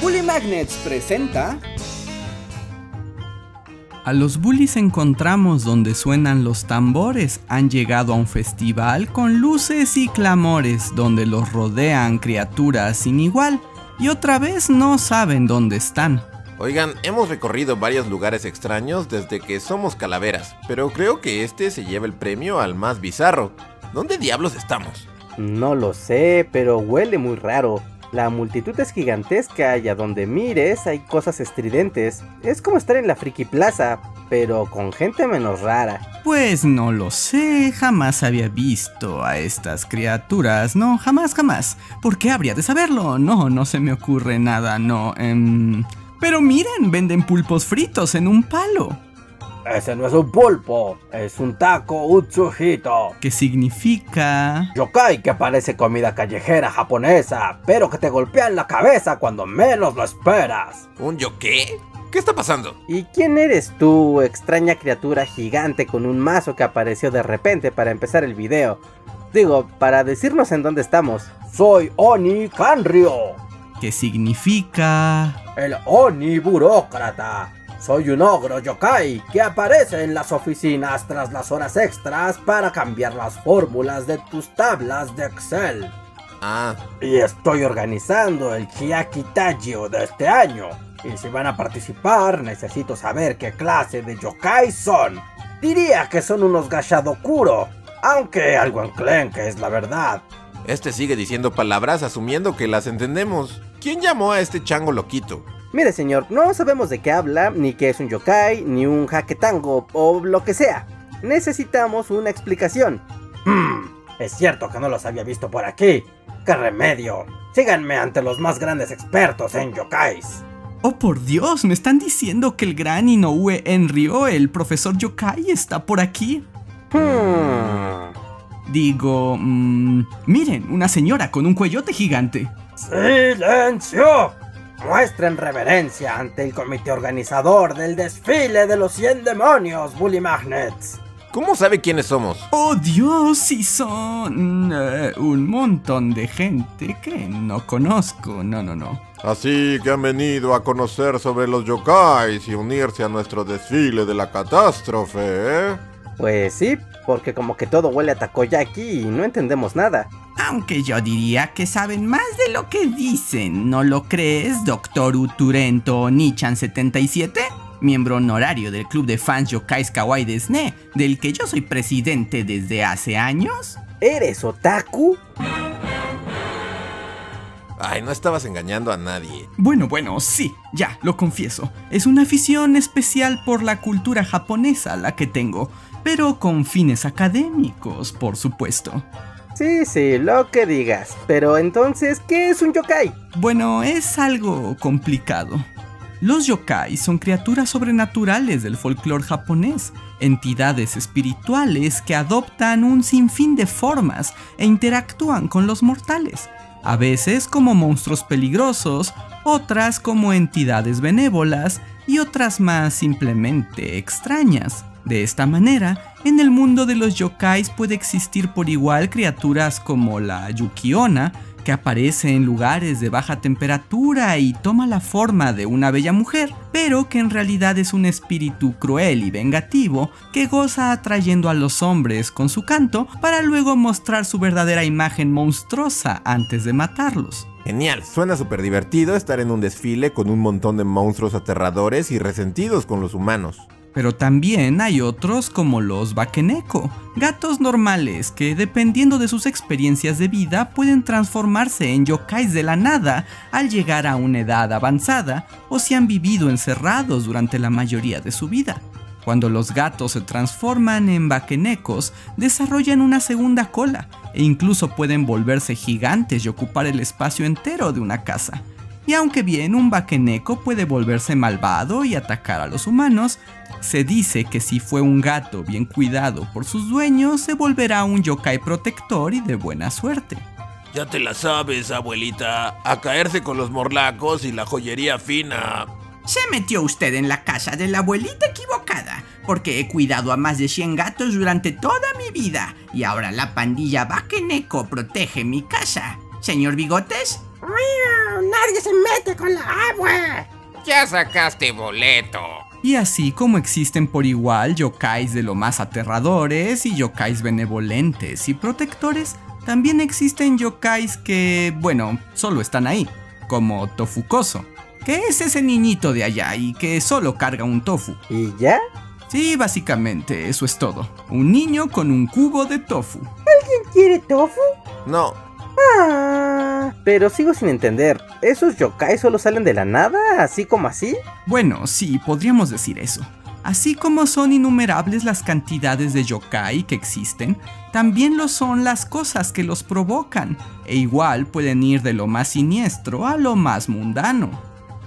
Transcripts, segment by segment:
Bully Magnets presenta... A los bullies encontramos donde suenan los tambores. Han llegado a un festival con luces y clamores, donde los rodean criaturas sin igual, y otra vez no saben dónde están. Oigan, hemos recorrido varios lugares extraños desde que somos calaveras, pero creo que este se lleva el premio al más bizarro. ¿Dónde diablos estamos? No lo sé, pero huele muy raro. La multitud es gigantesca y a donde mires hay cosas estridentes. Es como estar en la Friki Plaza, pero con gente menos rara. Pues no lo sé, jamás había visto a estas criaturas, no, jamás, jamás. ¿Por qué habría de saberlo? No, no se me ocurre nada, no. Em, pero miren, venden pulpos fritos en un palo. Ese no es un pulpo, es un taco Utsuhito. ¿Qué significa? Yokai que parece comida callejera japonesa, pero que te golpea en la cabeza cuando menos lo esperas. ¿Un yo qué? ¿Qué está pasando? ¿Y quién eres tú, extraña criatura gigante con un mazo que apareció de repente para empezar el video? Digo, para decirnos en dónde estamos. Soy Oni Kanryo. ¿Qué significa? El Oni burócrata. Soy un ogro yokai que aparece en las oficinas tras las horas extras para cambiar las fórmulas de tus tablas de Excel. Ah, Y estoy organizando el Chiaki Tajio de este año. Y si van a participar, necesito saber qué clase de yokai son. Diría que son unos Gashadokuro, aunque algo enclenque es la verdad. este sigue diciendo palabras asumiendo que las entendemos. ¿Quién llamó a este chango loquito? Mire señor, no sabemos de qué habla, ni qué es un yokai, ni un tango o lo que sea. Necesitamos una explicación. Hmm, es cierto que no los había visto por aquí. ¡Qué remedio! Síganme ante los más grandes expertos en yokais. Oh por Dios, me están diciendo que el gran Inoue Enryo, el profesor yokai, está por aquí. Hmm. Digo, mm, miren, una señora con un cuellote gigante. ¡Silencio! Muestren reverencia ante el comité organizador del desfile de los 100 demonios, Bully Magnets. ¿Cómo sabe quiénes somos? Oh Dios, si son eh, un montón de gente que no conozco. No, no, no. Así que han venido a conocer sobre los yokais y unirse a nuestro desfile de la catástrofe, ¿eh? Pues sí, porque como que todo huele a takoyaki y no entendemos nada. Aunque yo diría que saben más de lo que dicen, ¿no lo crees, Doctor Uturento Nichan 77? Miembro honorario del club de fans Yokais Kawaii de SNE, del que yo soy presidente desde hace años. ¿Eres otaku? Ay, no estabas engañando a nadie. Bueno, bueno, sí, ya, lo confieso. Es una afición especial por la cultura japonesa la que tengo, pero con fines académicos, por supuesto. Sí, sí, lo que digas. Pero entonces, ¿qué es un yokai? Bueno, es algo complicado. Los yokai son criaturas sobrenaturales del folclore japonés, entidades espirituales que adoptan un sinfín de formas e interactúan con los mortales, a veces como monstruos peligrosos, otras como entidades benévolas y otras más simplemente extrañas. De esta manera, en el mundo de los yokais puede existir por igual criaturas como la Yukiona, que aparece en lugares de baja temperatura y toma la forma de una bella mujer, pero que en realidad es un espíritu cruel y vengativo que goza atrayendo a los hombres con su canto para luego mostrar su verdadera imagen monstruosa antes de matarlos. Genial, suena súper divertido estar en un desfile con un montón de monstruos aterradores y resentidos con los humanos. Pero también hay otros como los Bakeneko, gatos normales que dependiendo de sus experiencias de vida pueden transformarse en yokais de la nada al llegar a una edad avanzada o si han vivido encerrados durante la mayoría de su vida. Cuando los gatos se transforman en Bakenekos, desarrollan una segunda cola e incluso pueden volverse gigantes y ocupar el espacio entero de una casa. Y aunque bien un Bakeneko puede volverse malvado y atacar a los humanos, se dice que si fue un gato bien cuidado por sus dueños, se volverá un yokai protector y de buena suerte. Ya te la sabes, abuelita. A caerse con los morlacos y la joyería fina. Se metió usted en la casa de la abuelita equivocada, porque he cuidado a más de 100 gatos durante toda mi vida, y ahora la pandilla Bakeneko protege mi casa. Señor Bigotes, nadie se mete con la agua. Ya sacaste boleto. Y así como existen por igual yokais de lo más aterradores y yokais benevolentes y protectores, también existen yokais que, bueno, solo están ahí, como Tofukoso, que es ese niñito de allá y que solo carga un tofu. ¿Y ya? Sí, básicamente, eso es todo. Un niño con un cubo de tofu. ¿Alguien quiere tofu? No, Pero sigo sin entender. ¿Esos yokai solo salen de la nada? ¿Así como así? Bueno, sí, podríamos decir eso. Así como son innumerables las cantidades de yokai que existen, también lo son las cosas que los provocan, e igual pueden ir de lo más siniestro a lo más mundano.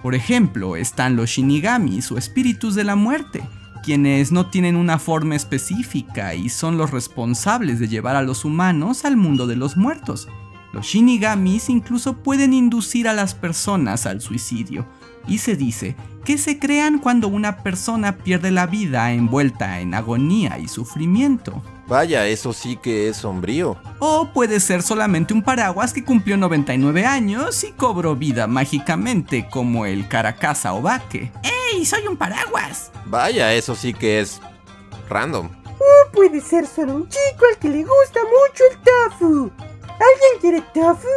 Por ejemplo, están los shinigamis o espíritus de la muerte, quienes no tienen una forma específica y son los responsables de llevar a los humanos al mundo de los muertos. Los shinigamis incluso pueden inducir a las personas al suicidio, y se dice que se crean cuando una persona pierde la vida envuelta en agonía y sufrimiento. vaya, eso sí que es sombrío. O puede ser solamente un paraguas que cumplió 99 años y cobró vida mágicamente, como el Caracasa Obake. ¡Ey, soy un paraguas! Vaya, eso sí que es random. No puede ser solo un chico al que le gusta mucho el tofu. ¿Alguien quiere tofu?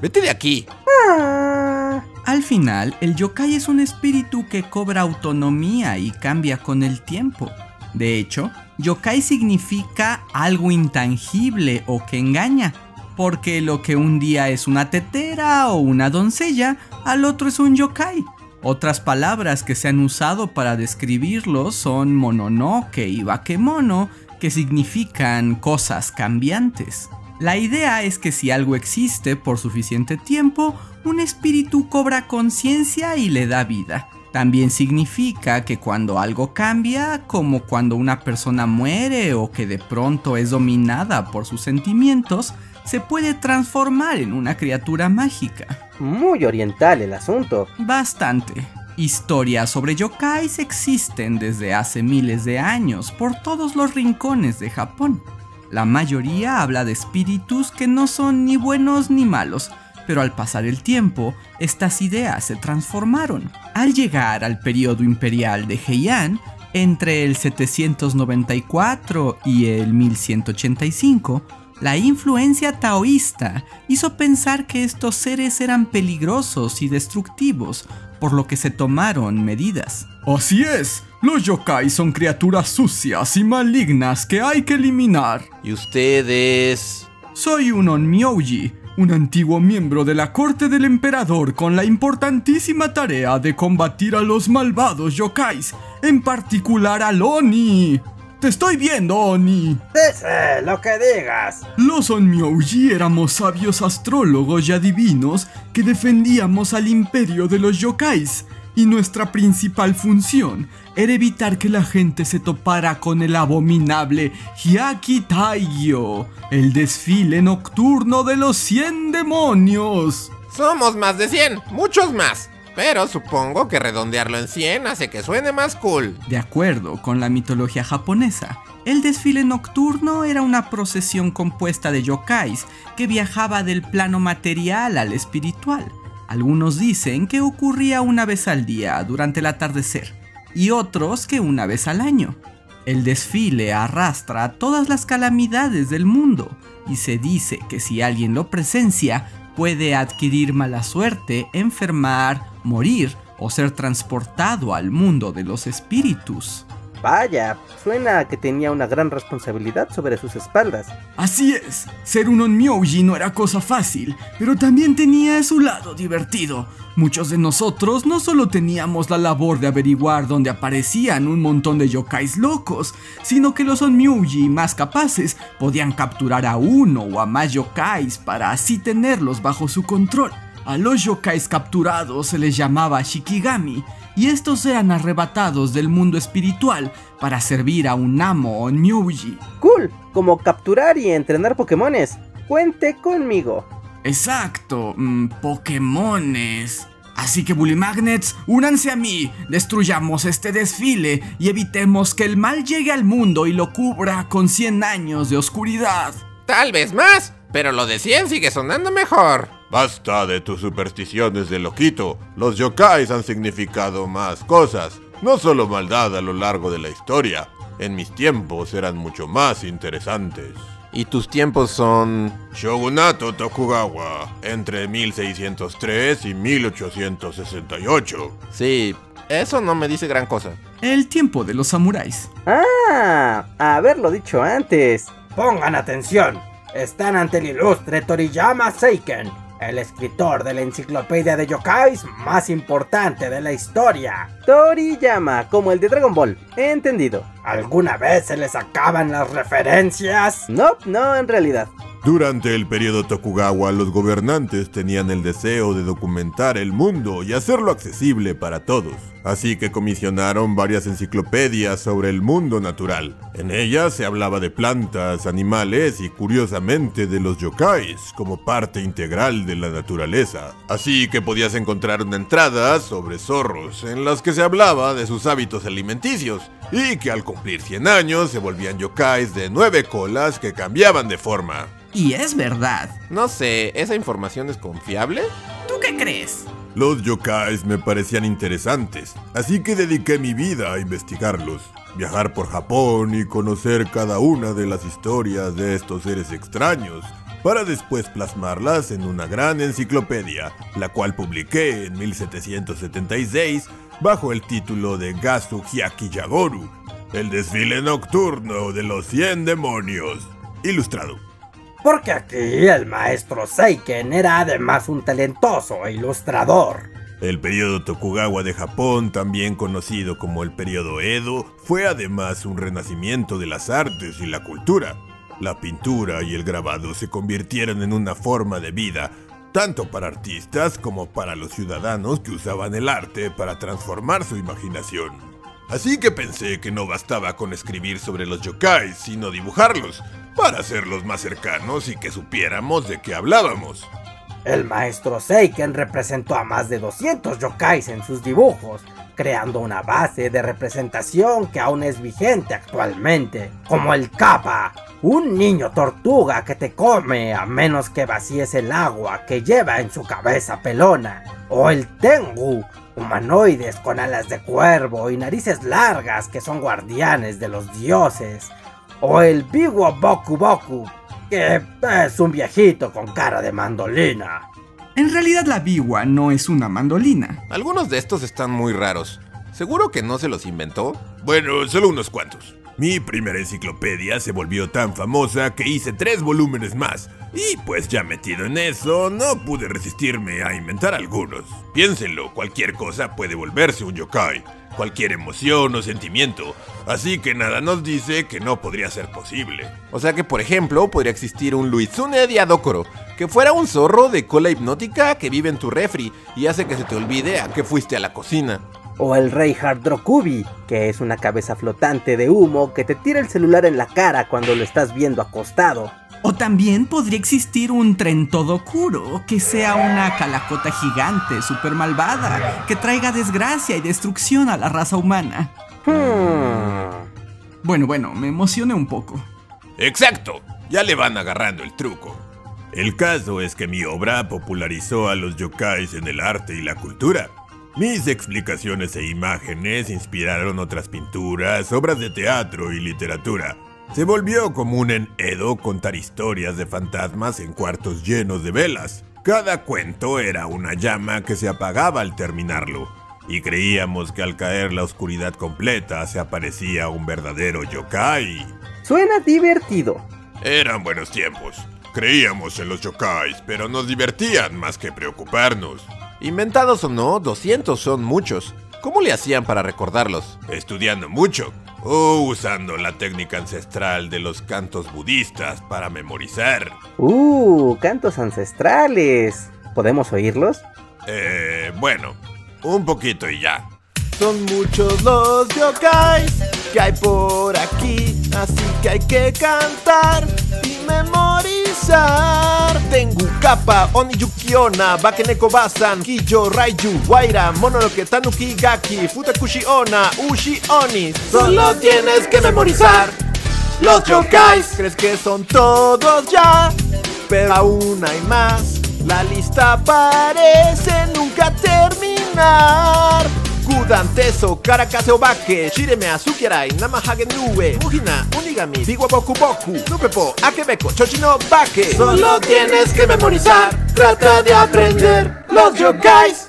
Vete de aquí. Ah. Al final, el yokai es un espíritu que cobra autonomía y cambia con el tiempo. De hecho, yokai significa algo intangible o que engaña, porque lo que un día es una tetera o una doncella, al otro es un yokai. Otras palabras que se han usado para describirlo son mononoke y bakemono, que significan cosas cambiantes. La idea es que si algo existe por suficiente tiempo, un espíritu cobra conciencia y le da vida. También significa que cuando algo cambia, como cuando una persona muere o que de pronto es dominada por sus sentimientos, se puede transformar en una criatura mágica. Muy oriental el asunto. Bastante. Historias sobre yokais existen desde hace miles de años por todos los rincones de Japón. La mayoría habla de espíritus que no son ni buenos ni malos, pero al pasar el tiempo, estas ideas se transformaron. Al llegar al periodo imperial de Heian, entre el 794 y el 1185, la influencia taoísta hizo pensar que estos seres eran peligrosos y destructivos, por lo que se tomaron medidas. Así es, los yokai son criaturas sucias y malignas que hay que eliminar. ¿Y ustedes? Soy un Onmyouji, un antiguo miembro de la corte del emperador con la importantísima tarea de combatir a los malvados yokais, en particular al Oni. Te estoy viendo, Oni. Dice lo que digas. Los Onmyouji éramos sabios astrólogos y adivinos que defendíamos al imperio de los yokais, y nuestra principal función era evitar que la gente se topara con el abominable Hyaki Taigyo, el desfile nocturno de los 100 demonios. Somos más de 100, muchos más. Pero supongo que redondearlo en 100 hace que suene más cool. De acuerdo con la mitología japonesa, el desfile nocturno era una procesión compuesta de yokais que viajaba del plano material al espiritual. Algunos dicen que ocurría una vez al día durante el atardecer y otros que una vez al año. El desfile arrastra todas las calamidades del mundo y se dice que si alguien lo presencia puede adquirir mala suerte, enfermar, morir o ser transportado al mundo de los espíritus. Vaya, suena a que tenía una gran responsabilidad sobre sus espaldas. Así es, ser un Onmyouji no era cosa fácil, pero también tenía su lado divertido. Muchos de nosotros no solo teníamos la labor de averiguar dónde aparecían un montón de yokais locos, sino que los Onmyouji más capaces podían capturar a uno o a más yokais para así tenerlos bajo su control. A los yokais capturados se les llamaba Shikigami, y estos eran arrebatados del mundo espiritual para servir a un amo Onmyouji. Cool, como capturar y entrenar Pokémones. Cuente conmigo. Exacto, mm, Pokémones. Así que Bully Magnets, únanse a mí, destruyamos este desfile y evitemos que el mal llegue al mundo y lo cubra con 100 años de oscuridad. Tal vez más, pero lo de 100 sigue sonando mejor. Basta de tus supersticiones de loquito. Los yokais han significado más cosas, no solo maldad a lo largo de la historia. En mis tiempos eran mucho más interesantes. Y tus tiempos son... Shogunato Tokugawa, entre 1603 y 1868. Sí, eso no me dice gran cosa. El tiempo de los samuráis. Ah, haberlo dicho antes. Pongan atención. Están ante el ilustre Toriyama Seiken, el escritor de la enciclopedia de yokais más importante de la historia. Toriyama, como el de Dragon Ball. Entendido. ¿Alguna vez se les acaban las referencias? No, no, en realidad. Durante el periodo Tokugawa, los gobernantes tenían el deseo de documentar el mundo y hacerlo accesible para todos. Así que comisionaron varias enciclopedias sobre el mundo natural. En ellas se hablaba de plantas, animales y curiosamente de los yokais como parte integral de la naturaleza. Así que podías encontrar una entrada sobre zorros en las que se hablaba de sus hábitos alimenticios y que al cumplir 100 años se volvían yokais de nueve colas que cambiaban de forma. Y es verdad. No sé, ¿esa información es confiable? ¿Tú qué crees? Los yokais me parecían interesantes, así que dediqué mi vida a investigarlos, viajar por Japón y conocer cada una de las historias de estos seres extraños, para después plasmarlas en una gran enciclopedia, la cual publiqué en 1776 bajo el título de Gasu Hyaki Yagoru, el desfile nocturno de los 100 demonios, ilustrado. Porque aquí el maestro Seiken era además un talentoso ilustrador. El periodo Tokugawa de Japón, también conocido como el periodo Edo, fue además un renacimiento de las artes y la cultura. La pintura y el grabado se convirtieron en una forma de vida, tanto para artistas como para los ciudadanos que usaban el arte para transformar su imaginación. Así que pensé que no bastaba con escribir sobre los yokais, sino dibujarlos, para hacerlos más cercanos y que supiéramos de qué hablábamos. El maestro Seiken representó a más de 200 yokais en sus dibujos, creando una base de representación que aún es vigente actualmente, como el Kappa, un niño tortuga que te come a menos que vacíes el agua que lleva en su cabeza pelona, o el Tengu, humanoides con alas de cuervo y narices largas que son guardianes de los dioses, o el Biwa Boku Boku, que es un viejito con cara de mandolina. En realidad la biwa no es una mandolina. Algunos de estos están muy raros. ¿Seguro que no se los inventó? Bueno, solo unos cuantos. Mi primera enciclopedia se volvió tan famosa que hice tres volúmenes más. Y pues ya metido en eso, no pude resistirme a inventar algunos. Piénsenlo, cualquier cosa puede volverse un yokai. Cualquier emoción o sentimiento. Así que nada nos dice que no podría ser posible. O sea que, por ejemplo, podría existir un Luizune Diadokoro, que fuera un zorro de cola hipnótica que vive en tu refri y hace que se te olvide a que fuiste a la cocina. O el rey Hardrokubi, que es una cabeza flotante de humo que te tira el celular en la cara cuando lo estás viendo acostado. O también podría existir un Trentodokuro, que sea una calacota gigante, super malvada, que traiga desgracia y destrucción a la raza humana. Hmm. Bueno, bueno, me emocioné un poco. Exacto, ya le van agarrando el truco. El caso es que mi obra popularizó a los yokais en el arte y la cultura. Mis explicaciones e imágenes inspiraron otras pinturas, obras de teatro y literatura. Se volvió común en Edo contar historias de fantasmas en cuartos llenos de velas. Cada cuento era una llama que se apagaba al terminarlo, y creíamos que al caer la oscuridad completa se aparecía un verdadero yokai. Suena divertido. Eran buenos tiempos. Creíamos en los yokais, pero nos divertían más que preocuparnos. Inventados o no, 200 son muchos. ¿Cómo le hacían para recordarlos? Estudiando mucho o usando la técnica ancestral de los cantos budistas para memorizar. Uh, cantos ancestrales. ¿Podemos oírlos? Eh, bueno, un poquito y ya. Son muchos los yokais que hay por aquí, así que hay que cantar y memorizar. Tengu, Kappa, Oni Yukiona, Bakeneko Basan, Kijo, Raiju, Waira, Mononoke, Tanuki, Gaki, Futakushi Ona, Ushi Oni. Solo tienes que memorizar los yokais. ¿Crees que son todos ya? Pero aún hay más. La lista parece nunca terminar. Kudanteso, Karakase Obake, Shireme Azukiarai, Namahage Nube, Ujina, Unigami, Biwa Boku Boku, Nupepo, Akebeko, Chochino Bake. Solo tienes que memorizar, trata de aprender los yokais.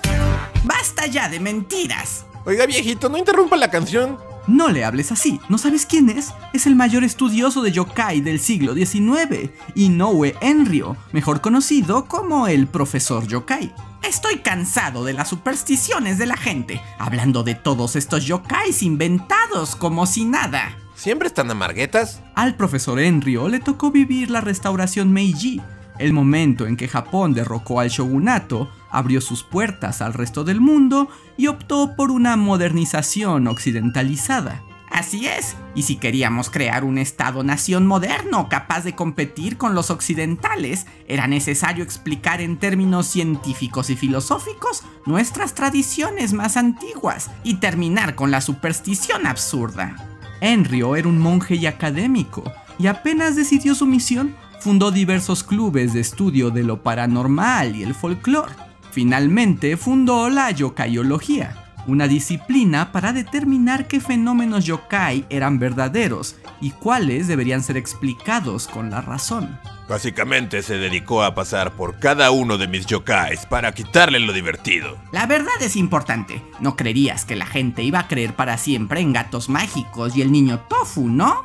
¡Basta ya de mentiras! Oiga viejito, no interrumpa la canción. No le hables así, ¿no sabes quién es? Es el mayor estudioso de yokai del siglo XIX, Inoue Enryo, mejor conocido como el profesor yokai. Estoy cansado de las supersticiones de la gente, hablando de todos estos yokais inventados como si nada. ¿Siempre están amarguetas? Al profesor Enryo le tocó vivir la restauración Meiji, el momento en que Japón derrocó al shogunato, abrió sus puertas al resto del mundo y optó por una modernización occidentalizada. Así es, y si queríamos crear un Estado-nación moderno capaz de competir con los occidentales, era necesario explicar en términos científicos y filosóficos nuestras tradiciones más antiguas y terminar con la superstición absurda. Enryo era un monje y académico, y apenas decidió su misión, fundó diversos clubes de estudio de lo paranormal y el folclore. Finalmente fundó la yokaiología, una disciplina para determinar qué fenómenos yokai eran verdaderos y cuáles deberían ser explicados con la razón. Básicamente se dedicó a pasar por cada uno de mis yokais para quitarle lo divertido. La verdad es importante. No creerías que la gente iba a creer para siempre en gatos mágicos y el niño tofu, ¿no?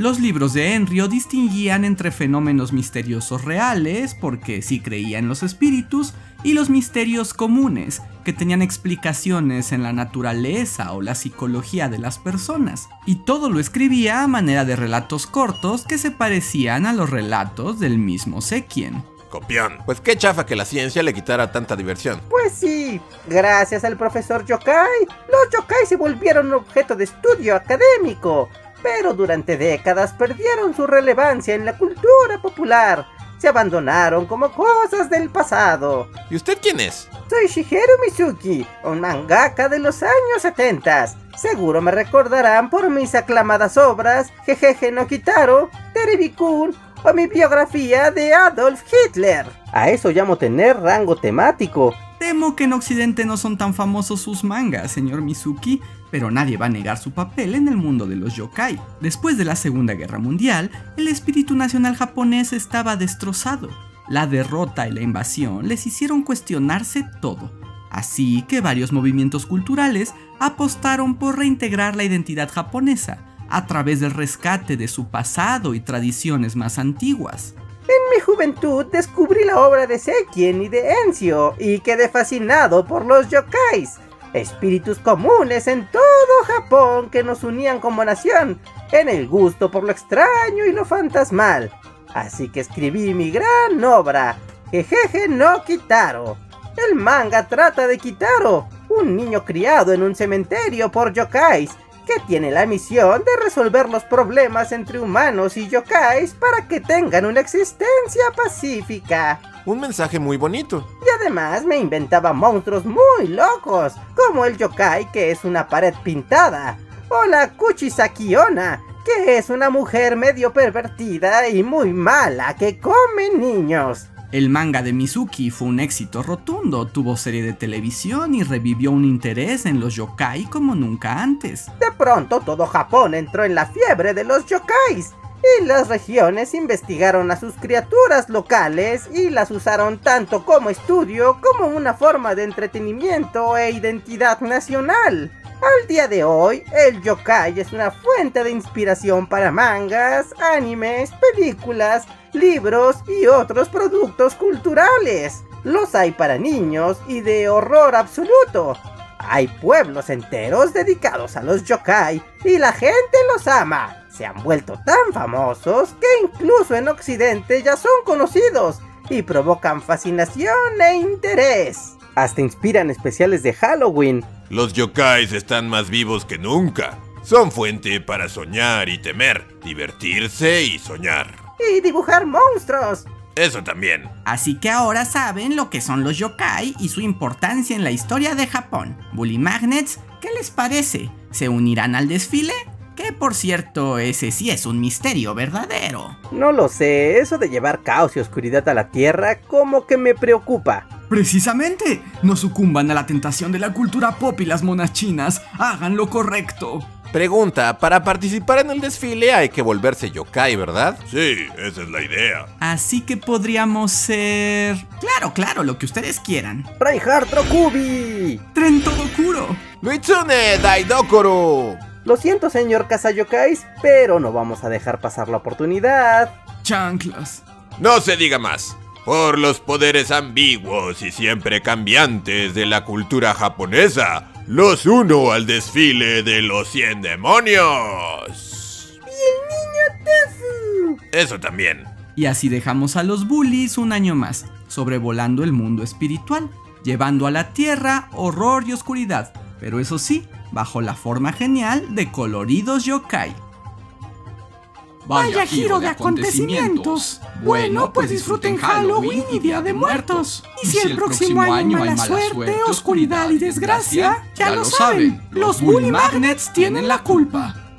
Los libros de Enryo distinguían entre fenómenos misteriosos reales, porque sí creía en los espíritus, y los misterios comunes, que tenían explicaciones en la naturaleza o la psicología de las personas. Y todo lo escribía a manera de relatos cortos que se parecían a los relatos del mismo Sekien. Copión. Pues qué chafa que la ciencia le quitara tanta diversión. Pues sí, gracias al profesor Yokai, los yokai se volvieron un objeto de estudio académico pero durante décadas perdieron su relevancia en la cultura popular. Se abandonaron como cosas del pasado. ¿Y usted quién es? Soy Shigeru Mizuki, un mangaka de los años 70. Seguro me recordarán por mis aclamadas obras Jejeje no Kitaro, Terebi-kun o mi biografía de Adolf Hitler. A eso llamo tener rango temático. Temo que en Occidente no son tan famosos sus mangas, señor Mizuki, pero nadie va a negar su papel en el mundo de los yokai. Después de la Segunda Guerra Mundial, el espíritu nacional japonés estaba destrozado. La derrota y la invasión les hicieron cuestionarse todo. Así que varios movimientos culturales apostaron por reintegrar la identidad japonesa a través del rescate de su pasado y tradiciones más antiguas. En mi juventud descubrí la obra de Sekien y de Enzio y quedé fascinado por los yokais, espíritus comunes en todo Japón que nos unían como nación en el gusto por lo extraño y lo fantasmal. Así que escribí mi gran obra, Jejeje no Kitaro. El manga trata de Kitaro, un niño criado en un cementerio por yokais que tiene la misión de resolver los problemas entre humanos y yokais para que tengan una existencia pacífica. Un mensaje muy bonito. Y además me inventaba monstruos muy locos, como el yokai que es una pared pintada, o la Kuchisakiona, que es una mujer medio pervertida y muy mala que come niños. El manga de Mizuki fue un éxito rotundo, tuvo serie de televisión y revivió un interés en los yokai como nunca antes. De pronto todo Japón entró en la fiebre de los yokais y las regiones investigaron a sus criaturas locales y las usaron tanto como estudio como una forma de entretenimiento e identidad nacional. Al día de hoy, el yokai es una fuente de inspiración para mangas, animes, películas, libros y otros productos culturales. Los hay para niños y de horror absoluto. Hay pueblos enteros dedicados a los yokai y la gente los ama. Se han vuelto tan famosos que incluso en Occidente ya son conocidos y provocan fascinación e interés. Hasta inspiran especiales de Halloween. Los yokais están más vivos que nunca. Son fuente para soñar y temer, divertirse y soñar. Y dibujar monstruos. Eso también. Así que ahora saben lo que son los yokai y su importancia en la historia de Japón. Bully Magnets, ¿qué les parece? ¿Se unirán al desfile? Que por cierto, ese sí es un misterio verdadero. No lo sé, eso de llevar caos y oscuridad a la Tierra como que me preocupa. Precisamente, no sucumban a la tentación de la cultura pop y las monas chinas, hagan lo correcto. Pregunta, para participar en el desfile hay que volverse yokai, ¿verdad? Sí, esa es la idea. Así que podríamos ser... Claro, claro, lo que ustedes quieran. Reinhardt Rokubi. Tren Todokuro. Luitsune Daidokoru. Lo siento, señor Kazayokais, pero no vamos a dejar pasar la oportunidad. Chanclas. No se diga más. Por los poderes ambiguos y siempre cambiantes de la cultura japonesa, los uno al desfile de los 100 demonios. Y el niño Tofu. Eso también. Y así dejamos a los bullies un año más, sobrevolando el mundo espiritual, llevando a la tierra horror y oscuridad, pero eso sí, bajo la forma genial de coloridos yokai. Vaya giro de acontecimientos. Bueno, pues disfruten Halloween y Día de Muertos. Y si el próximo año hay mala suerte, oscuridad y desgracia, ya lo saben, los Bully Magnets tienen la culpa.